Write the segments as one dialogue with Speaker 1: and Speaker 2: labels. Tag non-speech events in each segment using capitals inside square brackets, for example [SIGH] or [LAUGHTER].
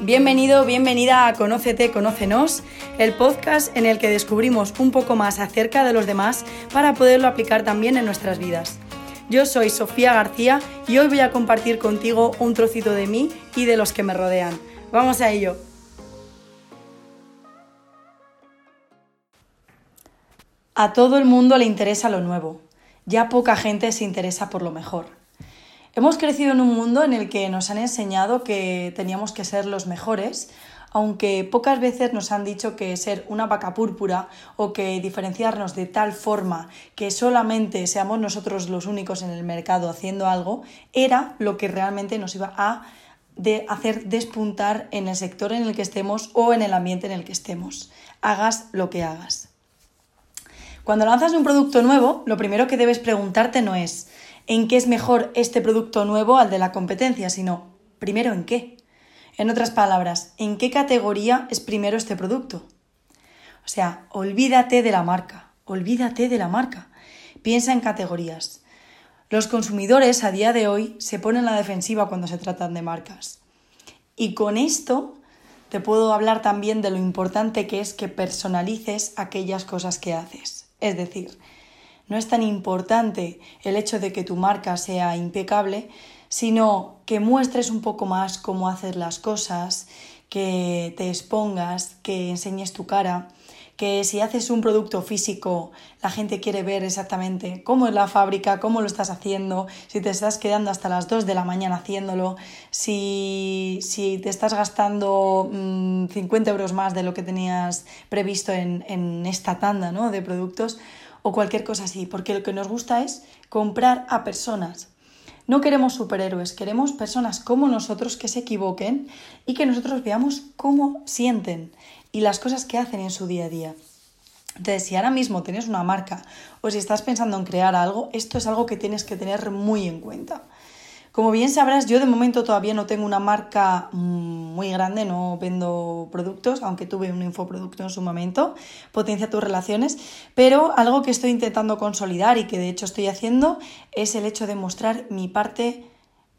Speaker 1: Bienvenido, bienvenida a Conócete, Conócenos, el podcast en el que descubrimos un poco más acerca de los demás para poderlo aplicar también en nuestras vidas. Yo soy Sofía García y hoy voy a compartir contigo un trocito de mí y de los que me rodean. Vamos a ello. A todo el mundo le interesa lo nuevo. Ya poca gente se interesa por lo mejor. Hemos crecido en un mundo en el que nos han enseñado que teníamos que ser los mejores, aunque pocas veces nos han dicho que ser una vaca púrpura o que diferenciarnos de tal forma que solamente seamos nosotros los únicos en el mercado haciendo algo era lo que realmente nos iba a hacer despuntar en el sector en el que estemos o en el ambiente en el que estemos. Hagas lo que hagas. Cuando lanzas un producto nuevo, lo primero que debes preguntarte no es en qué es mejor este producto nuevo al de la competencia, sino primero en qué. En otras palabras, ¿en qué categoría es primero este producto? O sea, olvídate de la marca, olvídate de la marca. Piensa en categorías. Los consumidores a día de hoy se ponen a la defensiva cuando se tratan de marcas. Y con esto te puedo hablar también de lo importante que es que personalices aquellas cosas que haces. Es decir, no es tan importante el hecho de que tu marca sea impecable, sino que muestres un poco más cómo hacer las cosas, que te expongas, que enseñes tu cara, que si haces un producto físico, la gente quiere ver exactamente cómo es la fábrica, cómo lo estás haciendo, si te estás quedando hasta las 2 de la mañana haciéndolo, si, te estás gastando 50 mm, euros más de lo que tenías previsto en, en esta tanda ¿no? de productos o cualquier cosa así, porque lo que nos gusta es comprar a personas. No queremos superhéroes, queremos personas como nosotros que se equivoquen y que nosotros veamos cómo sienten y las cosas que hacen en su día a día. Entonces, si ahora mismo tienes una marca o si estás pensando en crear algo, esto es algo que tienes que tener muy en cuenta. Como bien sabrás, yo de momento todavía no tengo una marca mm, muy grande, no vendo productos, aunque tuve un infoproducto en su momento, potencia tus relaciones, pero algo que estoy intentando consolidar y que de hecho estoy haciendo es el hecho de mostrar mi parte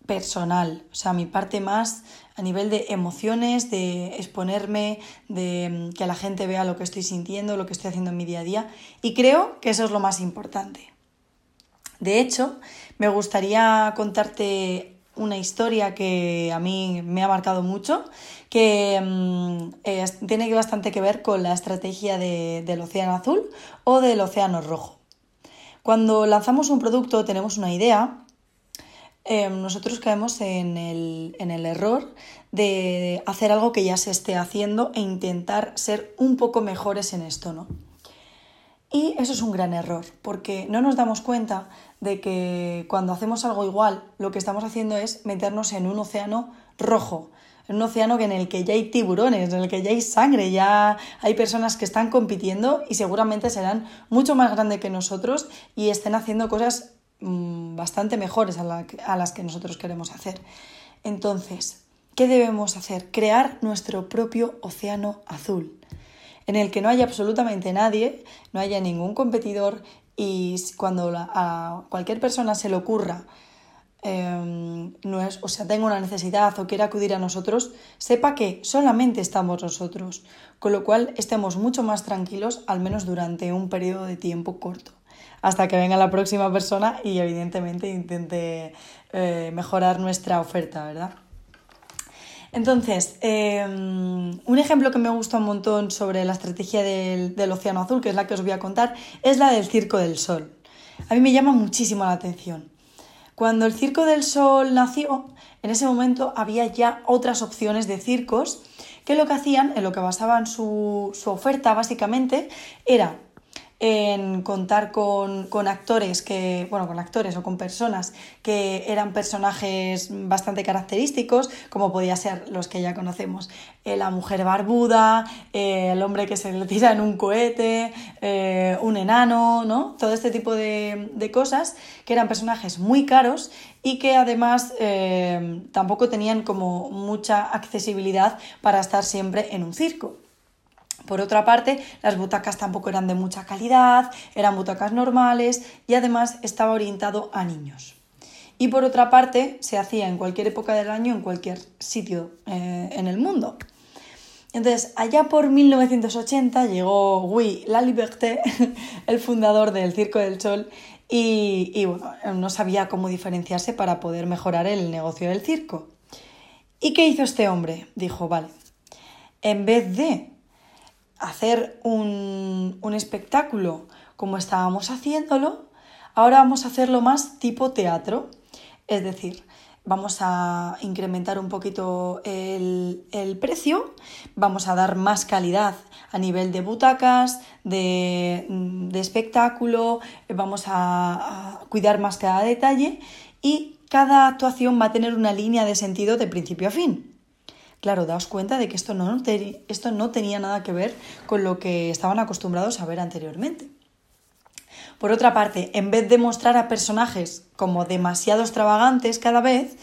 Speaker 1: personal, o sea, mi parte más a nivel de emociones, de exponerme, de mm, que la gente vea lo que estoy sintiendo, lo que estoy haciendo en mi día a día. Y creo que eso es lo más importante. De hecho, me gustaría contarte una historia que a mí me ha marcado mucho, que mm, tiene bastante que ver con la estrategia del océano azul o del océano rojo. Cuando lanzamos un producto tenemos una idea Em, nosotros caemos en el, en el error de hacer algo que ya se esté haciendo e intentar ser un poco mejores en esto, ¿no? Y eso es un gran error, porque no nos damos cuenta de que cuando hacemos algo igual, lo que estamos haciendo es meternos en un océano rojo, en un océano en el que ya hay tiburones, en el que ya hay sangre, ya hay personas que están compitiendo y seguramente serán mucho más grandes que nosotros y estén haciendo cosas Mm, bastante mejores a, las que nosotros queremos hacer. Entonces, ¿qué debemos hacer? Crear nuestro propio océano azul, en el que no haya absolutamente nadie, no haya ningún competidor y cuando a cualquier persona se le ocurra em, no es, o sea, tenga una necesidad o quiera acudir a nosotros, sepa que solamente estamos nosotros, con lo cual estemos mucho más tranquilos, al menos durante un periodo de tiempo corto hasta que venga la próxima persona y evidentemente intente eh, mejorar nuestra oferta, ¿verdad? Entonces, em, un ejemplo que me gusta un montón sobre la estrategia del, Océano Azul, que es la que os voy a contar, es la del Circo del Sol. A mí me llama muchísimo la atención. Cuando el Circo del Sol nació, en ese momento había ya otras opciones de circos que lo que hacían, en lo que basaban su oferta básicamente, era en contar con, actores que, bueno, con actores o con personas que eran personajes bastante característicos, como podía ser los que ya conocemos, eh, la mujer barbuda, eh, el hombre que se le tira en un cohete, eh, un enano, ¿no? Todo este tipo de, de, cosas que eran personajes muy caros y que además tampoco tenían como mucha accesibilidad para estar siempre en un circo. Por otra parte, las butacas tampoco eran de mucha calidad, eran butacas normales y además estaba orientado a niños. y por otra parte se hacía en cualquier época del año, en cualquier sitio eh, en el mundo. Entonces, allá por 1980 llegó Guy Liberté, [LAUGHS] el fundador del Circo del Sol, y, y bueno, no sabía cómo diferenciarse para poder mejorar el negocio del circo. ¿Y qué hizo este hombre? Dijo, vale, en vez de hacer un, un espectáculo como estábamos haciéndolo, ahora vamos a hacerlo más tipo teatro. Es decir, vamos a incrementar un poquito el, precio, vamos a dar más calidad a nivel de butacas, de, espectáculo, vamos a, cuidar más cada detalle y cada actuación va a tener una línea de sentido de principio a fin. Claro, daos cuenta de que esto no, tenía nada que ver con lo que estaban acostumbrados a ver anteriormente. Por otra parte, en vez de mostrar a personajes como demasiado extravagantes cada vez,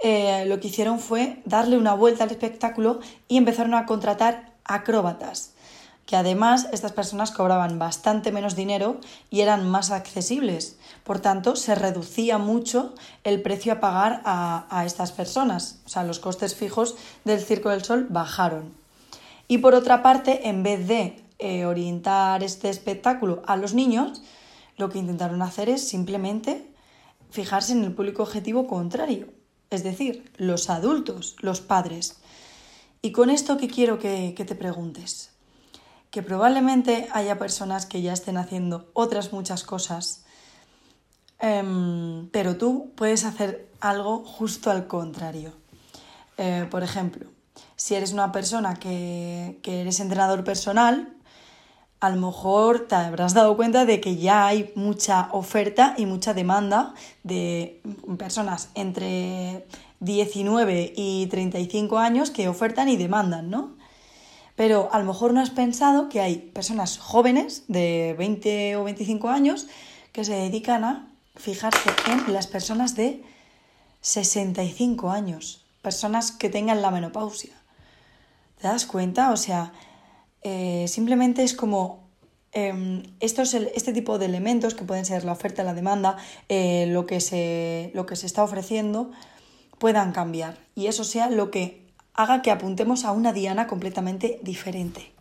Speaker 1: eh, lo que hicieron fue darle una vuelta al espectáculo y empezaron a contratar acróbatas, que además estas personas cobraban bastante menos dinero y eran más accesibles. Por tanto, se reducía mucho el precio a pagar a, estas personas. O sea, los costes fijos del Circo del Sol bajaron. Y por otra parte, en vez de eh, orientar este espectáculo a los niños, lo que intentaron hacer es simplemente fijarse en el público objetivo contrario, es decir, los adultos, los padres. Y con esto que quiero que, te preguntes, que probablemente haya personas que ya estén haciendo otras muchas cosas, em, pero tú puedes hacer algo justo al contrario. Eh, por ejemplo, si eres una persona que, que eres entrenador personal, a lo mejor te habrás dado cuenta de que ya hay mucha oferta y mucha demanda de personas entre 19 y 35 años que ofertan y demandan, ¿no? Pero a lo mejor no has pensado que hay personas jóvenes de 20 o 25 años que se dedican a fijarse en las personas de 65 años, personas que tengan la menopausia. ¿Te das cuenta? O sea, eh, simplemente es como em, este tipo de elementos que pueden ser la oferta, la demanda, eh, lo, que se, lo que se está ofreciendo, puedan cambiar y eso sea lo que haga que apuntemos a una diana completamente diferente.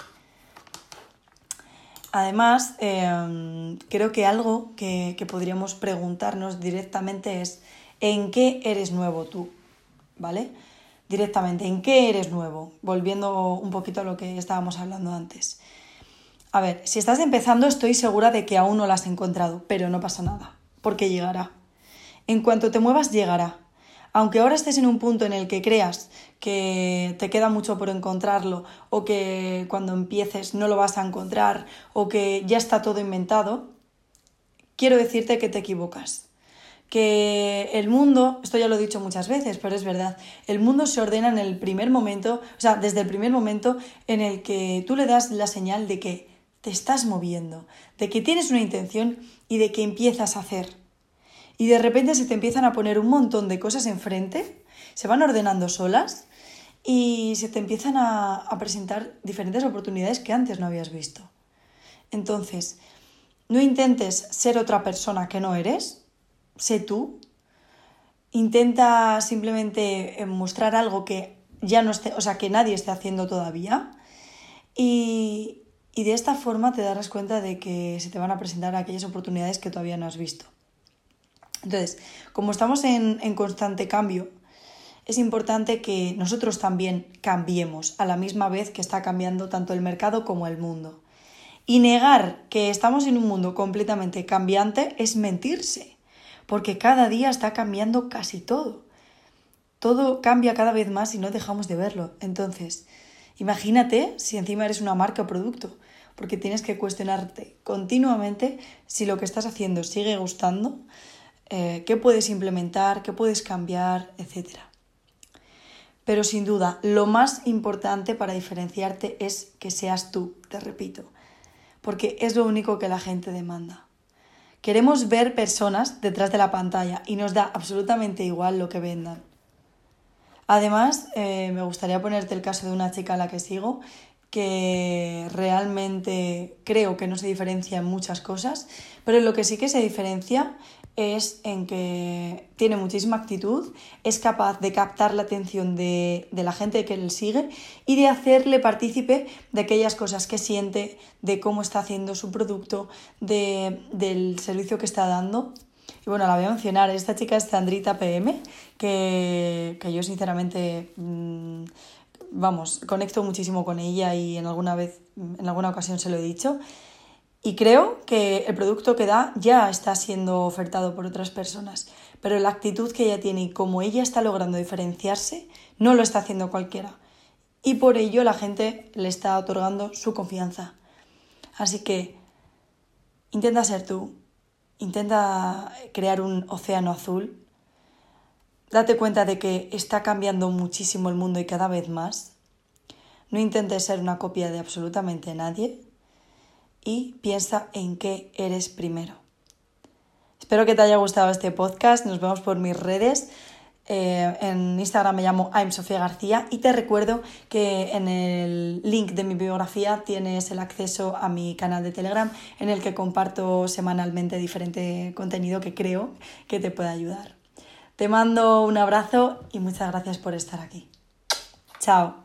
Speaker 1: Además, em, creo que algo que, que podríamos preguntarnos directamente es ¿en qué eres nuevo tú? ¿Vale? directamente en qué eres nuevo, volviendo un poquito a lo que estábamos hablando antes. A ver, si estás empezando estoy segura de que aún no lo has encontrado, pero no pasa nada, porque llegará. En cuanto te muevas, llegará. Aunque ahora estés en un punto en el que creas que te queda mucho por encontrarlo, o que cuando empieces no lo vas a encontrar, o que ya está todo inventado, quiero decirte que te equivocas que el mundo, esto ya lo he dicho muchas veces, pero es verdad, el mundo se ordena en el primer momento, o sea, desde el primer momento en el que tú le das la señal de que te estás moviendo, de que tienes una intención y de que empiezas a hacer. Y de repente se te empiezan a poner un montón de cosas enfrente, se van ordenando solas y se te empiezan a, presentar diferentes oportunidades que antes no habías visto. Entonces, no intentes ser otra persona que no eres, sé tú, intenta simplemente eh, mostrar algo que ya no esté, o sea, que nadie esté haciendo todavía y, de esta forma te darás cuenta de que se te van a presentar aquellas oportunidades que todavía no has visto. Entonces, como estamos en, constante cambio, es importante que nosotros también cambiemos a la misma vez que está cambiando tanto el mercado como el mundo. Y negar que estamos en un mundo completamente cambiante es mentirse porque cada día está cambiando casi todo. Todo cambia cada vez más y no dejamos de verlo. Entonces, imagínate si encima eres una marca o producto, porque tienes que cuestionarte continuamente si lo que estás haciendo sigue gustando, eh, qué puedes implementar, qué puedes cambiar, etc. Pero sin duda, lo más importante para diferenciarte es que seas tú, te repito, porque es lo único que la gente demanda. Queremos ver personas detrás de la pantalla y nos da absolutamente igual lo que vendan. Además, eh, me gustaría ponerte el caso de una chica a la que sigo que realmente creo que no se diferencia en muchas cosas, pero lo que sí que se diferencia es en que tiene muchísima actitud, es capaz de captar la atención de, la gente que él sigue y de hacerle partícipe de aquellas cosas que siente, de cómo está haciendo su producto, del servicio que está dando. Y bueno, la voy a mencionar, esta chica es Sandrita PM, que, yo sinceramente, mm, vamos, conecto muchísimo con ella y en alguna vez, en alguna ocasión se lo he dicho. Y creo que el producto que da ya está siendo ofertado por otras personas, pero la actitud que ella tiene y cómo ella está logrando diferenciarse, no lo está haciendo cualquiera. Y por ello la gente le está otorgando su confianza. Así que intenta ser tú, intenta crear un océano azul, date cuenta de que está cambiando muchísimo el mundo y cada vez más. No intentes ser una copia de absolutamente nadie y piensa en qué eres primero. Espero que te haya gustado este podcast. Nos vemos por mis redes. Eh, en Instagram me llamo I'm Sofía García y te recuerdo que en el link de mi biografía tienes el acceso a mi canal de Telegram en el que comparto semanalmente diferente contenido que creo que te puede ayudar. Te mando un abrazo y muchas gracias por estar aquí. Chao.